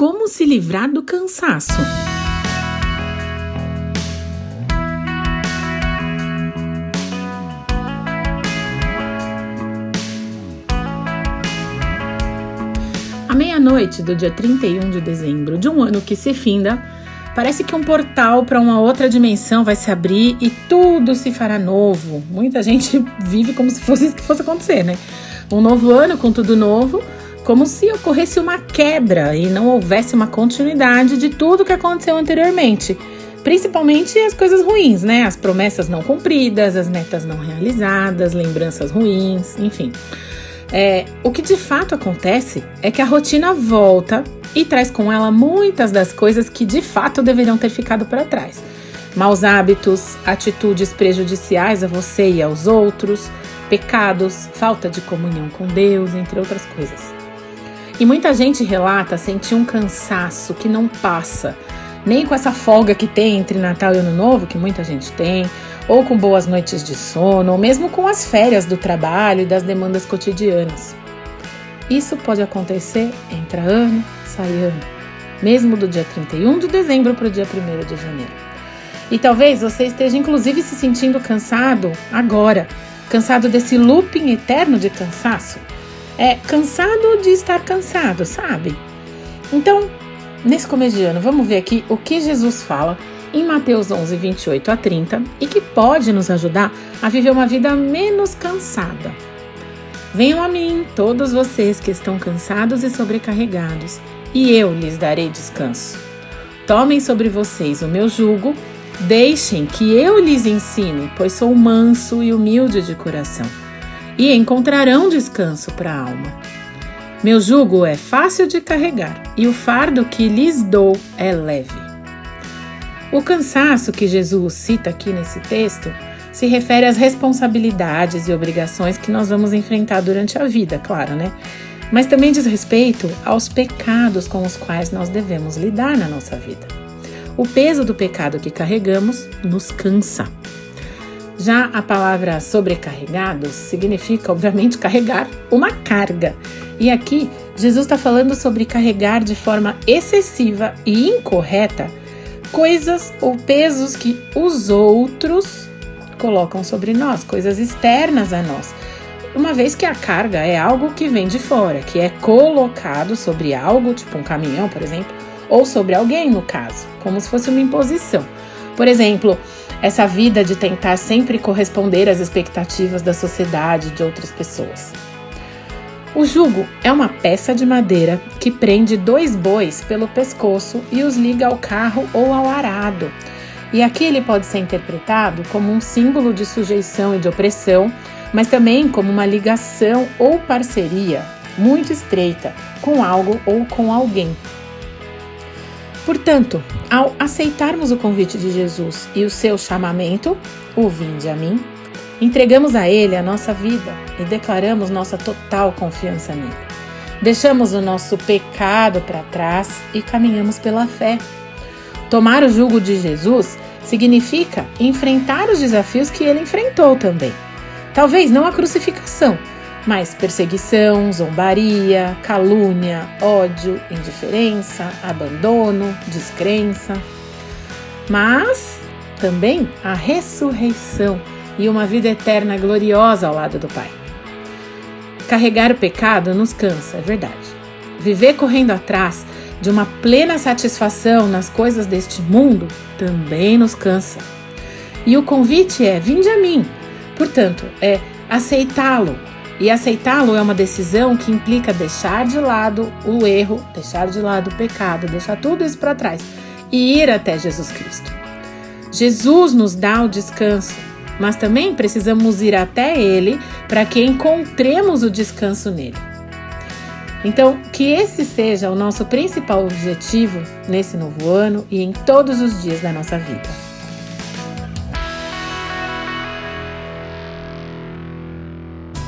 como se livrar do cansaço. À meia-noite do dia 31 de dezembro de um ano que se finda, parece que um portal para uma outra dimensão vai se abrir e tudo se fará novo. Muita gente vive como se fosse isso que fosse acontecer, né? Um novo ano com tudo novo, como se ocorresse uma quebra e não houvesse uma continuidade de tudo que aconteceu anteriormente. Principalmente as coisas ruins, né? As promessas não cumpridas, as metas não realizadas, lembranças ruins, enfim. É, o que de fato acontece é que a rotina volta e traz com ela muitas das coisas que de fato deveriam ter ficado para trás. Maus hábitos, atitudes prejudiciais a você e aos outros, pecados, falta de comunhão com Deus, entre outras coisas. E muita gente relata sentir um cansaço que não passa, nem com essa folga que tem entre Natal e Ano Novo, que muita gente tem, ou com boas noites de sono, ou mesmo com as férias do trabalho e das demandas cotidianas. Isso pode acontecer entre ano, sai ano, mesmo do dia 31 de dezembro para o dia 1 de janeiro. E talvez você esteja inclusive se sentindo cansado agora, cansado desse looping eterno de cansaço é cansado de estar cansado, sabe? Então, nesse começo de ano, vamos ver aqui o que Jesus fala em Mateus 11, 28 a 30 e que pode nos ajudar a viver uma vida menos cansada. Venham a mim, todos vocês que estão cansados e sobrecarregados, e eu lhes darei descanso. Tomem sobre vocês o meu jugo, deixem que eu lhes ensine, pois sou manso e humilde de coração e encontrarão descanso para a alma. Meu jugo é fácil de carregar e o fardo que lhes dou é leve. O cansaço que Jesus cita aqui nesse texto se refere às responsabilidades e obrigações que nós vamos enfrentar durante a vida, claro, né? Mas também diz respeito aos pecados com os quais nós devemos lidar na nossa vida. O peso do pecado que carregamos nos cansa. Já a palavra sobrecarregados significa, obviamente, carregar uma carga. E aqui, Jesus está falando sobre carregar de forma excessiva e incorreta coisas ou pesos que os outros colocam sobre nós, coisas externas a nós. Uma vez que a carga é algo que vem de fora, que é colocado sobre algo, tipo um caminhão, por exemplo, ou sobre alguém, no caso, como se fosse uma imposição. Por exemplo, essa vida de tentar sempre corresponder às expectativas da sociedade de outras pessoas. O jugo é uma peça de madeira que prende dois bois pelo pescoço e os liga ao carro ou ao arado. E aqui ele pode ser interpretado como um símbolo de sujeição e de opressão, mas também como uma ligação ou parceria muito estreita com algo ou com alguém. Portanto, ao aceitarmos o convite de Jesus e o seu chamamento, o vinde a mim, entregamos a Ele a nossa vida e declaramos nossa total confiança nele. Deixamos o nosso pecado para trás e caminhamos pela fé. Tomar o jugo de Jesus significa enfrentar os desafios que ele enfrentou também. Talvez não a crucificação, mas perseguição, zombaria, calúnia, ódio, indiferença, abandono, descrença. Mas também a ressurreição e uma vida eterna gloriosa ao lado do Pai. Carregar o pecado nos cansa, é verdade. Viver correndo atrás de uma plena satisfação nas coisas deste mundo também nos cansa. E o convite é: vinde a mim. Portanto, é aceitá-lo, e aceitá-lo é uma decisão que implica deixar de lado o erro, deixar de lado o pecado, deixar tudo isso para trás e ir até Jesus Cristo. Jesus nos dá o descanso, mas também precisamos ir até Ele para que encontremos o descanso nele. Então, que esse seja o nosso principal objetivo nesse novo ano e em todos os dias da nossa vida.